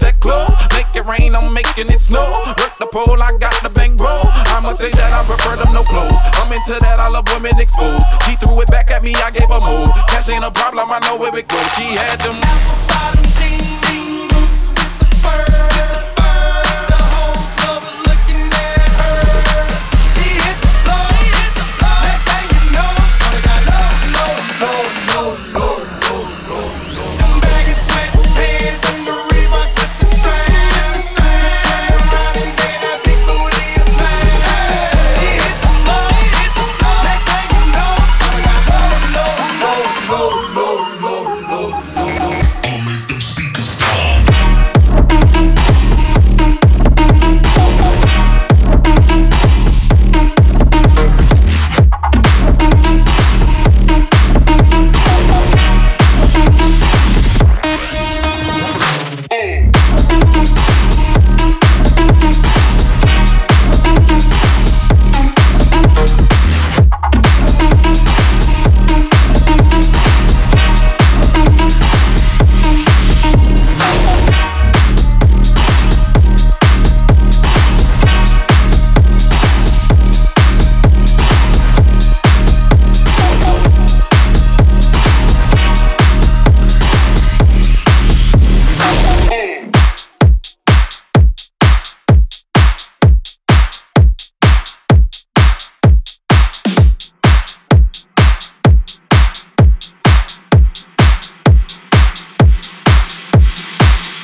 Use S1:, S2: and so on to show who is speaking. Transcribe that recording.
S1: that close. Make it rain, I'm making it snow. Work the pole, I got the bang Bro, I'ma say that I prefer them no clothes. I'm into that, I love women exposed. She threw it back at me, I gave her more. Cash ain't a problem, I know where it goes. She had them.